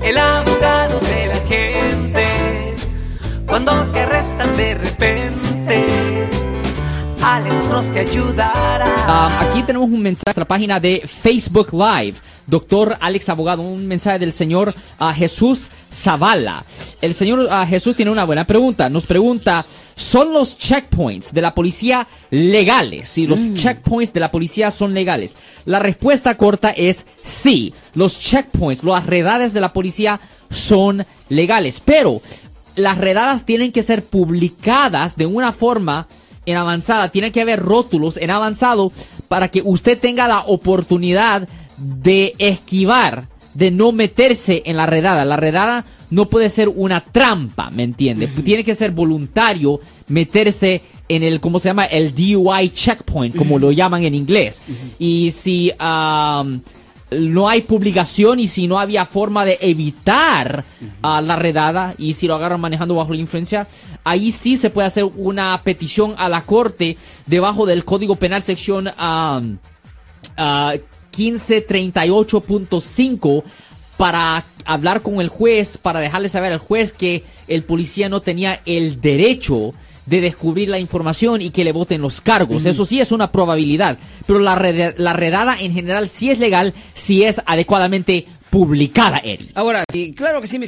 El abogado de la gente. Cuando te arrestan de repente, Alex te ayudará. Aquí tenemos un mensaje a nuestra página de Facebook Live. Doctor Alex Abogado, un mensaje del señor ah, Jesús Zavala. El señor ah, Jesús tiene una buena pregunta. Nos pregunta, ¿son los checkpoints de la policía legales? Si los checkpoints de la policía son legales. La respuesta corta es sí. Los checkpoints, las redades de la policía son legales. Pero las redadas tienen que ser publicadas de una forma en avanzada, tiene que haber rótulos en avanzado para que usted tenga la oportunidad de esquivar, de no meterse en la redada. La redada no puede ser una trampa, ¿me entiende? Tiene que ser voluntario meterse en el, ¿cómo se llama? El DUI checkpoint, como lo llaman en inglés. Y si am, no hay publicación y si no había forma de evitar ah, la redada y si lo agarran manejando bajo la influencia, ahí sí se puede hacer una petición a la corte debajo del Código Penal sección am, ah, 1538.5 para hablar con el juez, para dejarle saber al juez que el policía no tenía el derecho de descubrir la información y que le voten los cargos. Eso sí es una probabilidad, pero la, rede- la redada en general sí es legal si es adecuadamente publicada, Eri. Ahora, sí, claro que sí, mi